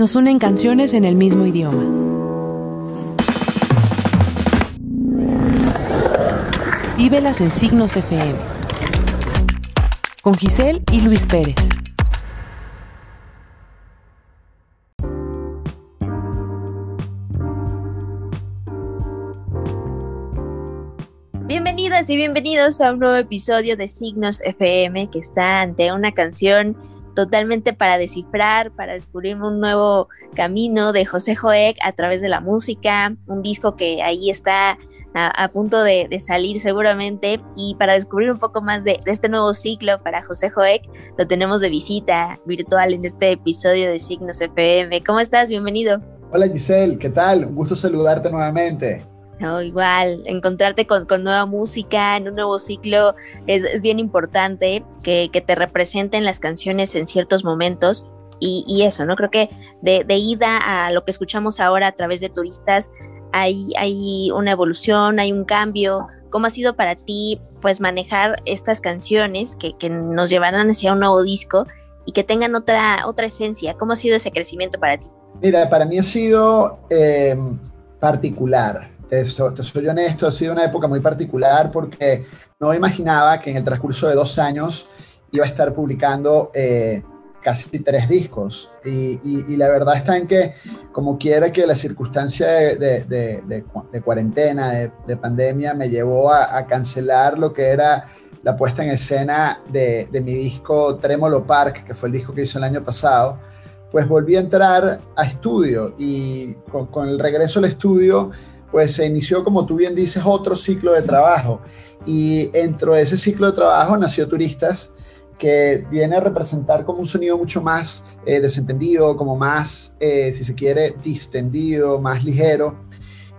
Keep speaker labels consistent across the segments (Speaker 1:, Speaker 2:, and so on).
Speaker 1: nos unen canciones en el mismo idioma. Vívelas en Signos FM. Con Giselle y Luis Pérez.
Speaker 2: Bienvenidas y bienvenidos a un nuevo episodio de Signos FM que está ante una canción totalmente para descifrar, para descubrir un nuevo camino de José Joek a través de la música, un disco que ahí está a, punto de, salir seguramente y para descubrir un poco más de, este nuevo ciclo para José Joek, lo tenemos de visita virtual en este episodio de Signos FM. ¿Cómo estás? Bienvenido.
Speaker 3: Hola Giselle, ¿qué tal? Un gusto saludarte nuevamente.
Speaker 2: No, igual, encontrarte con, nueva música, en un nuevo ciclo, es, bien importante que, te representen las canciones en ciertos momentos. Y, eso, ¿no? Creo que de, ida a lo que escuchamos ahora a través de turistas, hay, hay una evolución, hay un cambio. ¿Cómo ha sido para ti, pues, manejar estas canciones que, nos llevarán hacia un nuevo disco y que tengan otra, otra esencia? ¿Cómo ha sido ese crecimiento para ti?
Speaker 3: Mira, para mí ha sido eh, particular te, soy honesto, ha sido una época muy particular porque no imaginaba que en el transcurso de dos años iba a estar publicando eh, casi tres discos. Y, la verdad está en que, como quiera que la circunstancia de, cuarentena, de, pandemia, me llevó a, cancelar lo que era la puesta en escena de, mi disco Tremolo Park, que fue el disco que hizo el año pasado, pues volví a entrar a estudio y con, con el regreso al estudio pues se inició, como tú bien dices, otro ciclo de trabajo. Y dentro de ese ciclo de trabajo nació Turistas, que viene a representar como un sonido mucho más eh, desentendido, como más, eh, si se quiere, distendido, más ligero.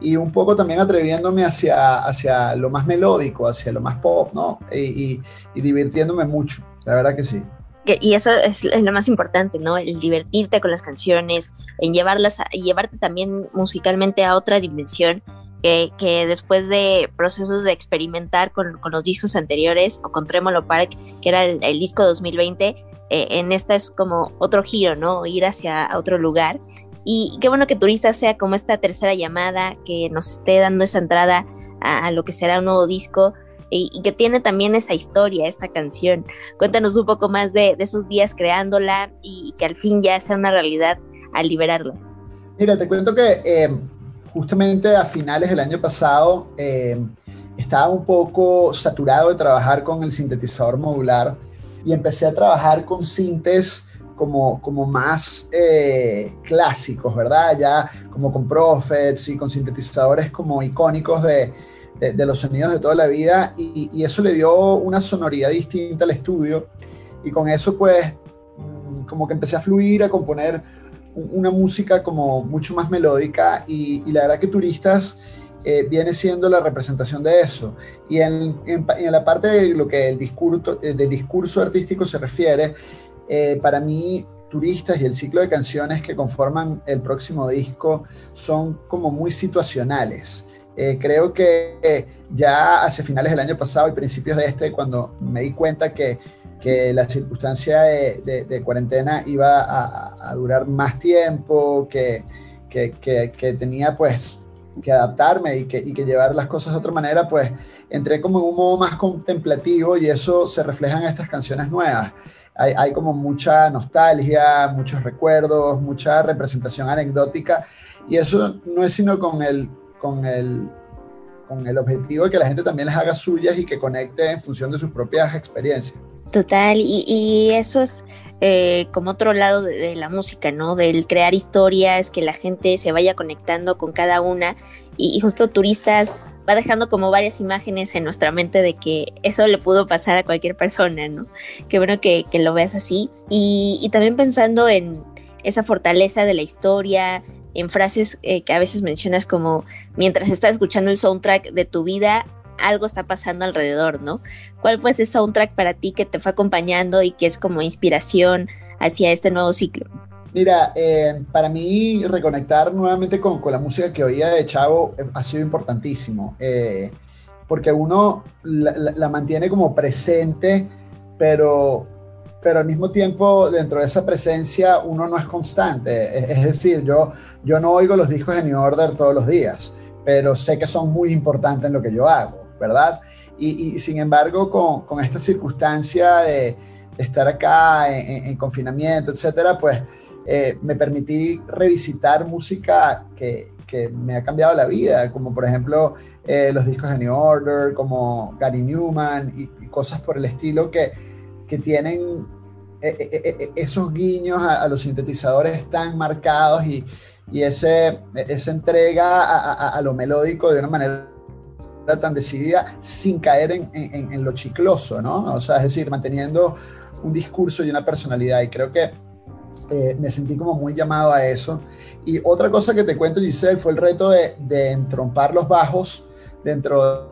Speaker 3: Y un poco también atreviéndome hacia, hacia lo más melódico, hacia lo más pop, ¿no? y divirtiéndome mucho, la verdad que sí
Speaker 2: y eso es, lo más importante, ¿no? El divertirte con las canciones, en llevarlas, y llevarte también musicalmente a otra dimensión, que, después de procesos de experimentar con, con, los discos anteriores o con Tremolo Park, que era el, disco 2020, eh, en esta es como otro giro, ¿no? Ir hacia otro lugar. Y qué bueno que Turista sea como esta tercera llamada, que nos esté dando esa entrada a, a lo que será un nuevo disco y, que tiene también esa historia, esta canción. Cuéntanos un poco más de, esos días creándola y, que al fin ya sea una realidad al liberarla.
Speaker 3: Mira, te cuento que eh, justamente a finales del año pasado eh, estaba un poco saturado de trabajar con el sintetizador modular y empecé a trabajar con sintes como, como más eh, clásicos, ¿verdad? Ya como con Prophets y con sintetizadores como icónicos de, de, los sonidos de toda la vida y, eso le dio una sonoridad distinta al estudio y con eso pues mm, como que empecé a fluir, a componer una música como mucho más melódica y, la verdad que Turistas eh, viene siendo la representación de eso. Y en, la parte de lo que el discurso, eh, del discurso artístico se refiere, eh, para mí Turistas y el ciclo de canciones que conforman el próximo disco son como muy situacionales. Eh, creo que ya hacia finales del año pasado y principios de este, cuando me di cuenta que, que la circunstancia de, cuarentena iba a, durar más tiempo, que, que, que, tenía pues que adaptarme y que, y que llevar las cosas de otra manera, pues entré como en un modo más contemplativo y eso se refleja en estas canciones nuevas. Hay, hay, como mucha nostalgia, muchos recuerdos, mucha representación anecdótica y eso no es sino con el, con el, con el objetivo de que la gente también les haga suyas y que conecte en función de sus propias experiencias.
Speaker 2: Total, y, eso es eh, como otro lado de, la música, ¿no? Del crear historias, que la gente se vaya conectando con cada una y, justo turistas va dejando como varias imágenes en nuestra mente de que eso le pudo pasar a cualquier persona, ¿no? Qué bueno que, que lo veas así. Y, y, también pensando en esa fortaleza de la historia, en frases eh, que a veces mencionas como mientras estás escuchando el soundtrack de tu vida, algo está pasando alrededor, ¿no? ¿Cuál fue ese soundtrack para ti que te fue acompañando y que es como inspiración hacia este nuevo ciclo?
Speaker 3: Mira, eh, para mí reconectar nuevamente con, la música que oía de Chavo eh, ha sido importantísimo, porque uno la, mantiene como presente, pero pero al mismo tiempo dentro de esa presencia uno no es constante. Es, decir, yo, yo no oigo los discos de New Order todos los días, pero sé que son muy importantes en lo que yo hago, ¿verdad? Y, sin embargo, con, con, esta circunstancia de, estar acá en, confinamiento, etcétera, pues eh, me permití revisitar música que, que, me ha cambiado la vida, como por ejemplo eh, los discos de New Order, como Gary Newman y, y cosas por el estilo que que tienen eh, eh, eh, esos guiños a, los sintetizadores tan marcados y, y ese, esa entrega a, lo melódico de una manera tan decidida sin caer en, en, en, lo chicloso, ¿no? O sea, es decir, manteniendo un discurso y una personalidad. Y creo que me sentí como muy llamado a eso. Y otra cosa que te cuento, Giselle, fue el reto de, de entrompar los bajos dentro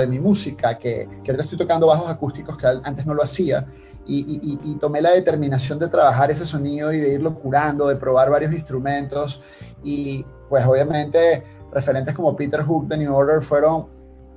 Speaker 3: de mi música, que, que, ahorita estoy tocando bajos acústicos que antes no lo hacía, y, y, tomé la determinación de trabajar ese sonido y de irlo curando, de probar varios instrumentos, y pues obviamente referentes como Peter Hook de New Order fueron,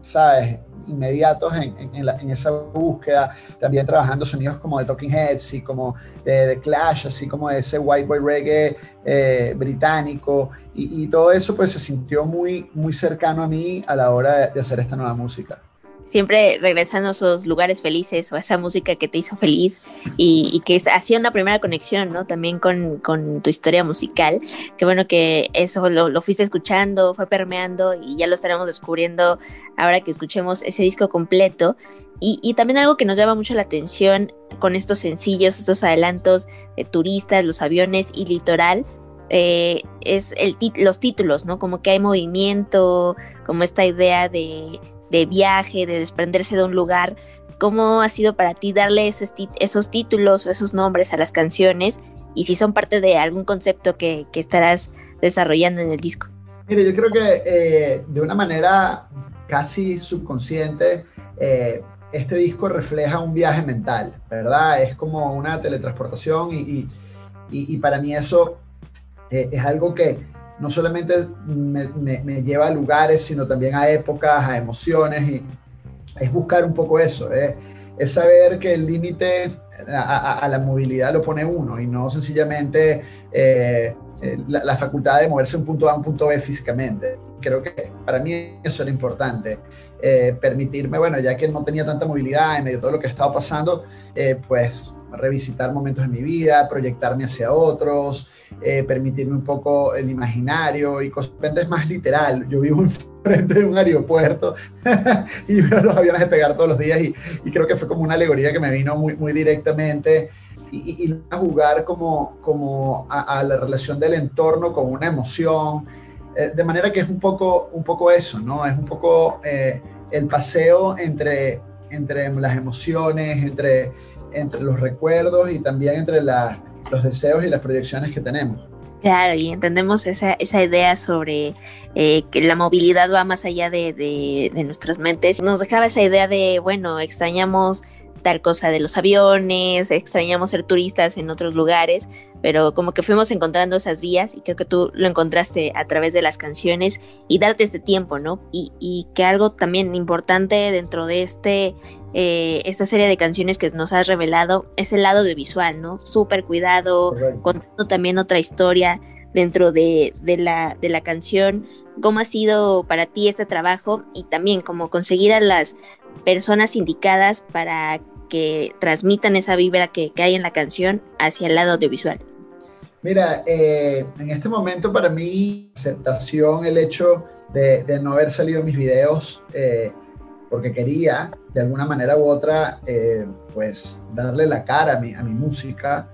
Speaker 3: ¿sabes? Inmediatos en, en, esa búsqueda, también trabajando sonidos como de Talking Heads y como de, Clash, así como ese white boy reggae eh, británico, y, todo eso pues se sintió muy, muy cercano a mí a la hora de hacer esta nueva música
Speaker 2: siempre regresando a esos lugares felices o a esa música que te hizo feliz y, que hacía una primera conexión, ¿no? También con, tu historia musical. Qué bueno que eso lo, fuiste escuchando, fue permeando y ya lo estaremos descubriendo ahora que escuchemos ese disco completo. Y, también algo que nos llama mucho la atención con estos sencillos, estos adelantos de turistas, los aviones y litoral, eh, es el los títulos, ¿no? Como que hay movimiento, como esta idea de de viaje, de desprenderse de un lugar. ¿Cómo ha sido para ti darle esos, esos títulos o esos nombres a las canciones? Y si son parte de algún concepto que, estarás desarrollando en el disco.
Speaker 3: Mire, yo creo que eh, de una manera casi subconsciente, eh, este disco refleja un viaje mental, ¿verdad? Es como una teletransportación y, y, para mí eso eh, es algo que, no solamente me, lleva a lugares, sino también a épocas, a emociones, y es buscar un poco eso, ¿eh? es saber que el límite a, la movilidad lo pone uno y no sencillamente eh, eh, la, facultad de moverse de un punto A a un punto B físicamente. Creo que para mí eso era importante, permitirme, bueno, ya que no tenía tanta movilidad en medio de todo lo que estaba pasando, pues revisitar momentos de mi vida, proyectarme hacia otros, eh, permitirme un poco el imaginario y cosas es más literal. Yo vivo enfrente de un aeropuerto y veo los aviones despegar todos los días y, creo que fue como una alegoría que me vino muy, muy directamente y, y a jugar como, como a, la relación del entorno con una emoción, eh, de manera que es un poco, un poco eso, ¿no? Es un poco eh, el paseo entre, entre las emociones, entre entre los recuerdos y también entre los deseos y las proyecciones que tenemos.
Speaker 2: Claro, y entendemos esa, esa idea sobre eh, que la movilidad va más allá de, de, nuestras mentes. Nos dejaba esa idea de, bueno, extrañamos tal cosa de los aviones, extrañamos ser turistas en otros lugares, pero como que fuimos encontrando esas vías y creo que tú lo encontraste a través de las canciones y darte este tiempo, ¿no? Y, y que algo también importante dentro de este, eh, esta serie de canciones que nos has revelado es el lado visual, ¿no? Súper cuidado, contando también otra historia dentro de, de, la, de la canción, cómo ha sido para ti este trabajo y también cómo conseguir a las personas indicadas para que transmitan esa vibra que, hay en la canción hacia el lado audiovisual.
Speaker 3: Mira, eh, en este momento para mí, aceptación, el hecho de, no haber salido mis videos, eh, porque quería, de alguna manera u otra, eh, pues darle la cara a mi, a mi música,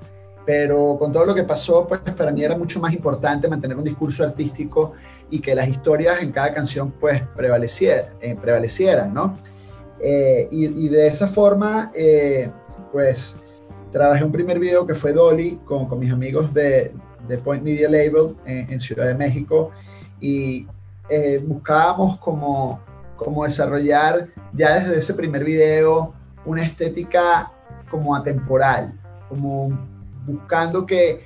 Speaker 3: pero con todo lo que pasó, pues para mí era mucho más importante mantener un discurso artístico y que las historias en cada canción pues prevalecieran ¿no? Eh, y, de esa forma, eh, pues trabajé un primer video que fue Dolly con, con mis amigos de, de, Point Media Label en, Ciudad de México. Y eh, buscábamos como, como desarrollar ya desde ese primer video una estética como atemporal, como buscando que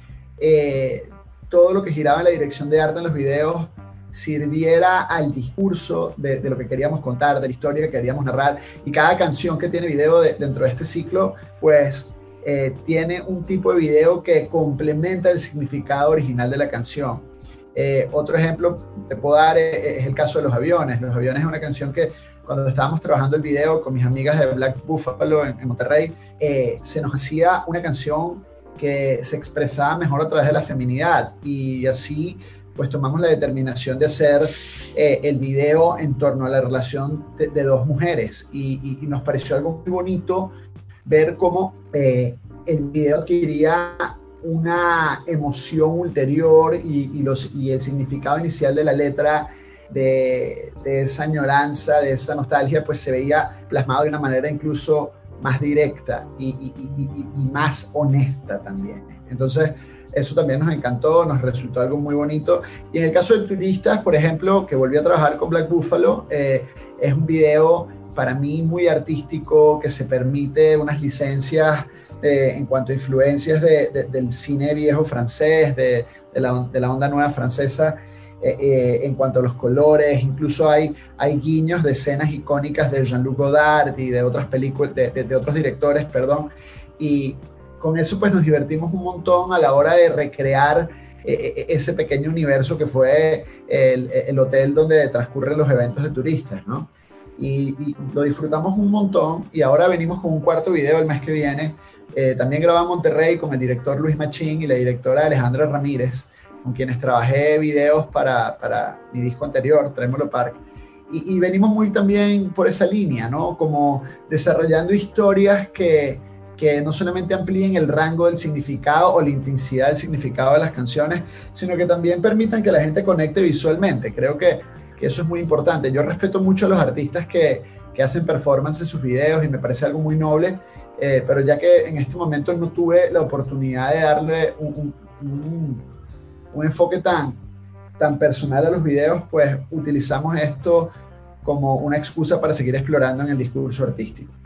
Speaker 3: todo lo que giraba en la dirección de arte en los videos sirviera al discurso de, lo que queríamos contar, de la historia que queríamos narrar. Y cada canción que tiene video dentro de este ciclo, pues eh, tiene un tipo de video que complementa el significado original de la canción. Eh, otro ejemplo te puedo dar eh, es, el caso de Los Aviones. Los Aviones es una canción que cuando estábamos trabajando el video con mis amigas de Black Buffalo en, Monterrey, se nos hacía una canción que se expresaba mejor a través de la feminidad y así pues tomamos la determinación de hacer el video en torno a la relación de, dos mujeres y, y, nos pareció algo muy bonito ver cómo eh, el video adquiría una emoción ulterior y, los, y, el significado inicial de la letra de, esa añoranza, de esa nostalgia, pues se veía plasmado de una manera incluso más directa y, y más honesta también. Entonces, eso también nos encantó, nos resultó algo muy bonito. Y en el caso de turistas, por ejemplo, que volví a trabajar con Black Buffalo, eh, es un video para mí muy artístico, que se permite unas licencias eh, en cuanto a influencias del cine viejo francés, de, la, de la, onda nueva francesa, eh, en cuanto a los colores, incluso hay, hay guiños de escenas icónicas de Jean-Luc Godard y de otras películas, de, otros directores, perdón, y con eso pues nos divertimos un montón a la hora de recrear ese pequeño universo que fue el, el, hotel donde transcurren los eventos de turistas, ¿no? y, lo disfrutamos un montón y ahora venimos con un cuarto video el mes que viene. Eh, también grabamos en Monterrey con el director Luis Machín y la directora Alejandra Ramírez, con quienes trabajé videos para, para mi disco anterior, Trémolo Park. Y, venimos muy también por esa línea, ¿no? Como desarrollando historias que, que no solamente amplíen el rango del significado o la intensidad del significado de las canciones, sino que también permitan que la gente conecte visualmente. Creo que eso es muy importante. Yo respeto mucho a los artistas que, que hacen performance en sus videos y me parece algo muy noble, eh, pero ya que en este momento no tuve la oportunidad de darle un, un, un, enfoque tan, tan personal a los videos, pues utilizamos esto como una excusa para seguir explorando en el discurso artístico.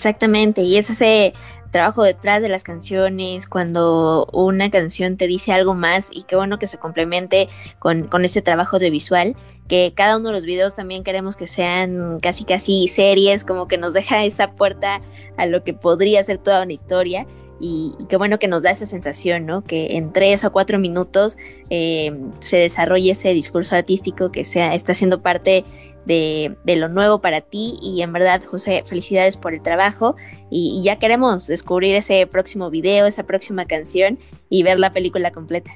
Speaker 2: Exactamente, y es ese trabajo detrás de las canciones, cuando una canción te dice algo más y qué bueno que se complemente con, con ese trabajo de visual, que cada uno de los videos también queremos que sean casi casi series, como que nos deja esa puerta a lo que podría ser toda una historia y, qué bueno que nos da esa sensación, ¿no? Que en tres o cuatro minutos eh, se desarrolle ese discurso artístico que sea, está siendo parte de, lo nuevo para ti y en verdad, José, felicidades por el trabajo y, ya queremos descubrir ese próximo video, esa próxima canción y ver la película completa.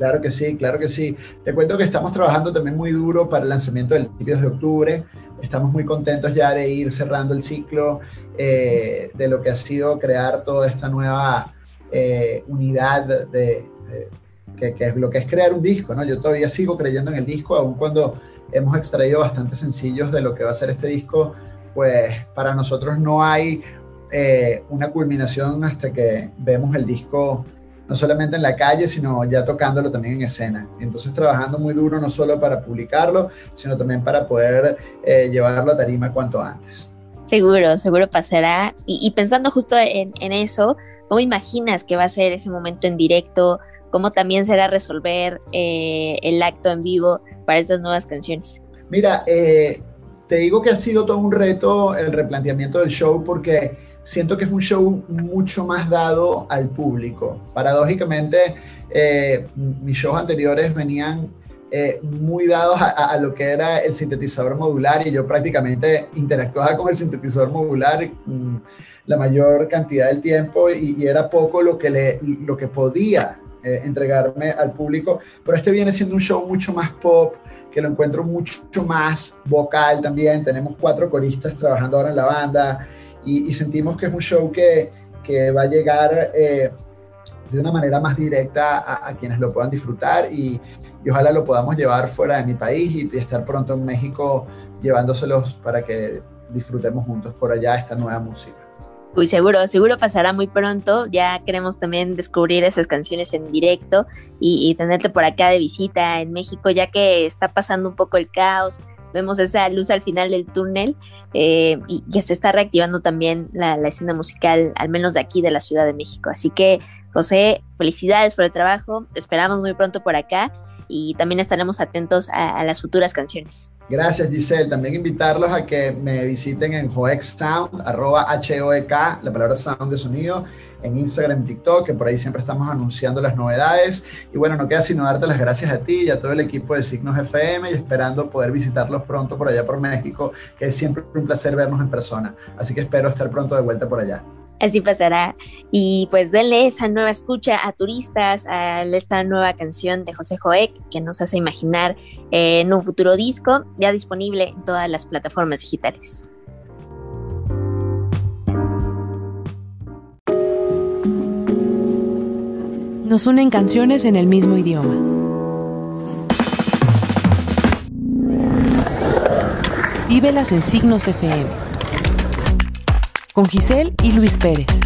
Speaker 3: Claro que sí, claro que sí. Te cuento que estamos trabajando también muy duro para el lanzamiento del 10 de octubre. Estamos muy contentos ya de ir cerrando el ciclo eh, de lo que ha sido crear toda esta nueva eh, unidad de, que, es lo que es crear un disco, ¿no? Yo todavía sigo creyendo en el disco, aun cuando hemos extraído bastantes sencillos de lo que va a ser este disco, pues para nosotros no hay eh, una culminación hasta que vemos el disco no solamente en la calle, sino ya tocándolo también en escena. Entonces trabajando muy duro no solo para publicarlo, sino también para poder eh, llevarlo a tarima cuanto antes.
Speaker 2: Seguro, seguro pasará. Y, pensando justo en, eso, ¿cómo imaginas que va a ser ese momento en directo? ¿Cómo también será resolver eh, el acto en vivo para estas nuevas canciones?
Speaker 3: Mira, eh, te digo que ha sido todo un reto el replanteamiento del show porque siento que es un show mucho más dado al público. Paradójicamente, eh, mis shows anteriores venían eh, muy dados a, lo que era el sintetizador modular y yo prácticamente interactuaba con el sintetizador modular mm, la mayor cantidad del tiempo y, era poco lo que, le, lo que podía eh, entregarme al público, pero este viene siendo un show mucho más pop, que lo encuentro mucho más vocal también, tenemos cuatro coristas trabajando ahora en la banda, y, sentimos que es un show que, que va a llegar eh, de una manera más directa a, quienes lo puedan disfrutar y, y, ojalá lo podamos llevar fuera de mi país y, estar pronto en México llevándoselos para que disfrutemos juntos por allá esta nueva música.
Speaker 2: Uy, seguro, seguro pasará muy pronto. Ya queremos también descubrir esas canciones en directo y, y tenerte por acá de visita en México, ya que está pasando un poco el caos vemos esa luz al final del túnel eh, y que se está reactivando también la, escena musical, al menos de aquí de la Ciudad de México. Así que, José, felicidades por el trabajo, te esperamos muy pronto por acá y también estaremos atentos a, las futuras canciones.
Speaker 3: Gracias Giselle, también invitarlos a que me visiten en Hoek Sound, arroba H-O-E-K, la palabra sound de sonido, en Instagram, en TikTok, que por ahí siempre estamos anunciando las novedades. Y bueno, no queda sino darte las gracias a ti y a todo el equipo de Signos FM y esperando poder visitarlos pronto por allá por México, que es siempre un placer vernos en persona. Así que espero estar pronto de vuelta por allá.
Speaker 2: Así pasará. Y pues denle esa nueva escucha a turistas, a esta nueva canción de José Joek que nos hace imaginar en un futuro disco, ya disponible en todas las plataformas digitales.
Speaker 1: Nos unen canciones en el mismo idioma. Vívelas en Signos FM. Con Giselle y Luis Pérez.